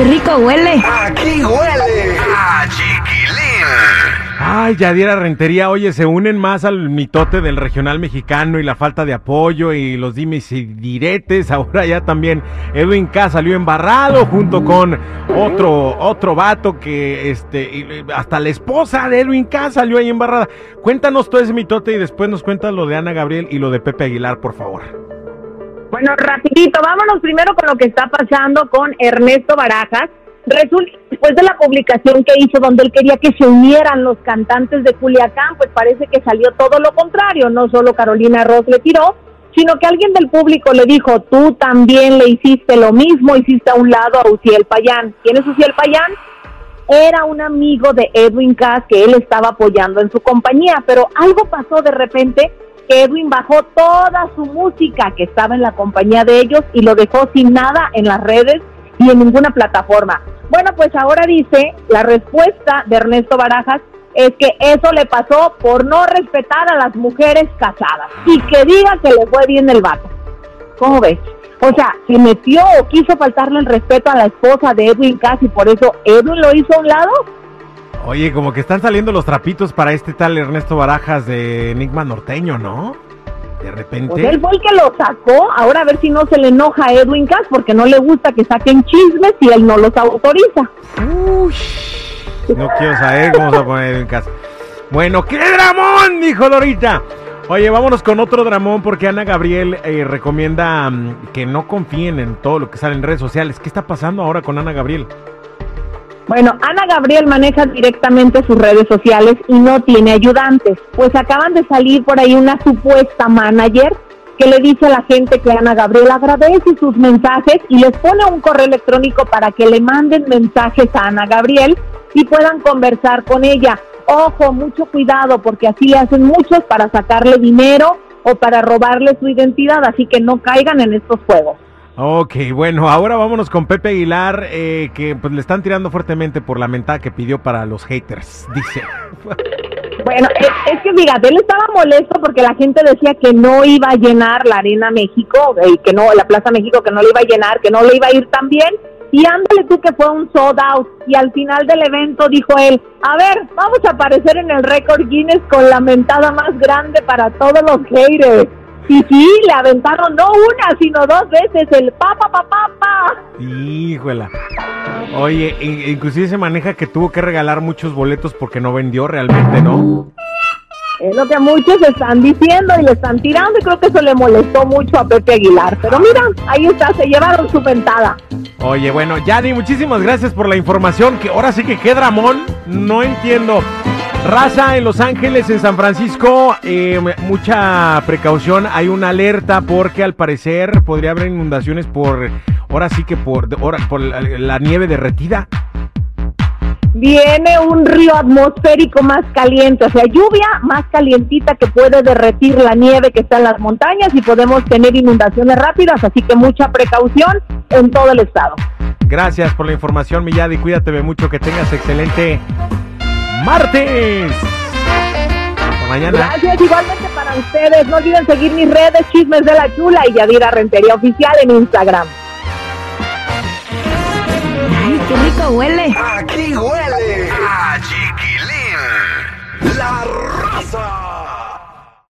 qué rico huele! Aquí huele a chiquilín. Ay, Yadira Rentería, oye, se unen más al mitote del regional mexicano y la falta de apoyo y los dimes y diretes. Ahora ya también Edwin K salió embarrado junto con otro, otro vato que, este, y hasta la esposa de Edwin K salió ahí embarrada. Cuéntanos todo ese mitote y después nos cuentas lo de Ana Gabriel y lo de Pepe Aguilar, por favor. Bueno, rapidito, vámonos primero con lo que está pasando con Ernesto Barajas. Resulta, después de la publicación que hizo donde él quería que se unieran los cantantes de Culiacán, pues parece que salió todo lo contrario, no solo Carolina Ross le tiró, sino que alguien del público le dijo, tú también le hiciste lo mismo, hiciste a un lado a Uciel Payán. ¿Quién es Uciel Payán? Era un amigo de Edwin Cass que él estaba apoyando en su compañía, pero algo pasó de repente que Edwin bajó toda su música que estaba en la compañía de ellos y lo dejó sin nada en las redes y en ninguna plataforma. Bueno, pues ahora dice la respuesta de Ernesto Barajas es que eso le pasó por no respetar a las mujeres casadas y que diga que le fue bien el vato. ¿Cómo ves? O sea, se metió o quiso faltarle el respeto a la esposa de Edwin Cass y por eso Edwin lo hizo a un lado. Oye, como que están saliendo los trapitos para este tal Ernesto Barajas de Enigma Norteño, ¿no? De repente. Pues él fue el que lo sacó. Ahora a ver si no se le enoja a Edwin Cass porque no le gusta que saquen chismes y él no los autoriza. Uy, no quiero saber cómo se va a poner en casa. Bueno, ¡qué dramón! Dijo Dorita. Oye, vámonos con otro dramón porque Ana Gabriel eh, recomienda mm, que no confíen en todo lo que sale en redes sociales. ¿Qué está pasando ahora con Ana Gabriel? Bueno, Ana Gabriel maneja directamente sus redes sociales y no tiene ayudantes, pues acaban de salir por ahí una supuesta manager que le dice a la gente que Ana Gabriel agradece sus mensajes y les pone un correo electrónico para que le manden mensajes a Ana Gabriel y puedan conversar con ella. Ojo, mucho cuidado porque así le hacen muchos para sacarle dinero o para robarle su identidad, así que no caigan en estos juegos. Ok, bueno, ahora vámonos con Pepe Aguilar, eh, que pues le están tirando fuertemente por la mentada que pidió para los haters, dice. Bueno, es, es que fíjate, él estaba molesto porque la gente decía que no iba a llenar la Arena México, y que no, la Plaza México, que no le iba a llenar, que no le iba a ir tan bien. Y ándale tú que fue un sold out. Y al final del evento dijo él, a ver, vamos a aparecer en el récord Guinness con la mentada más grande para todos los haters. Y sí, le aventaron no una, sino dos veces el pa, pa, pa, pa, pa. Híjola. Oye, in- inclusive se maneja que tuvo que regalar muchos boletos porque no vendió realmente, ¿no? Es lo que muchos están diciendo y le están tirando y creo que eso le molestó mucho a Pepe Aguilar. Pero mira, ahí está, se llevaron su ventada. Oye, bueno, Yadi, muchísimas gracias por la información, que ahora sí que qué dramón, no entiendo. Raza en Los Ángeles, en San Francisco, eh, mucha precaución, hay una alerta porque al parecer podría haber inundaciones por, ahora sí que por, por la nieve derretida. Viene un río atmosférico más caliente, o sea, lluvia más calientita que puede derretir la nieve que está en las montañas y podemos tener inundaciones rápidas, así que mucha precaución en todo el estado. Gracias por la información, mi Yadi, cuídate mucho, que tengas excelente martes. Hasta mañana. Gracias igualmente para ustedes. No olviden seguir mis redes, Chismes de la Chula y Yadira Rentería Oficial en Instagram. huele. Aquí huele a chiquilín. La raza.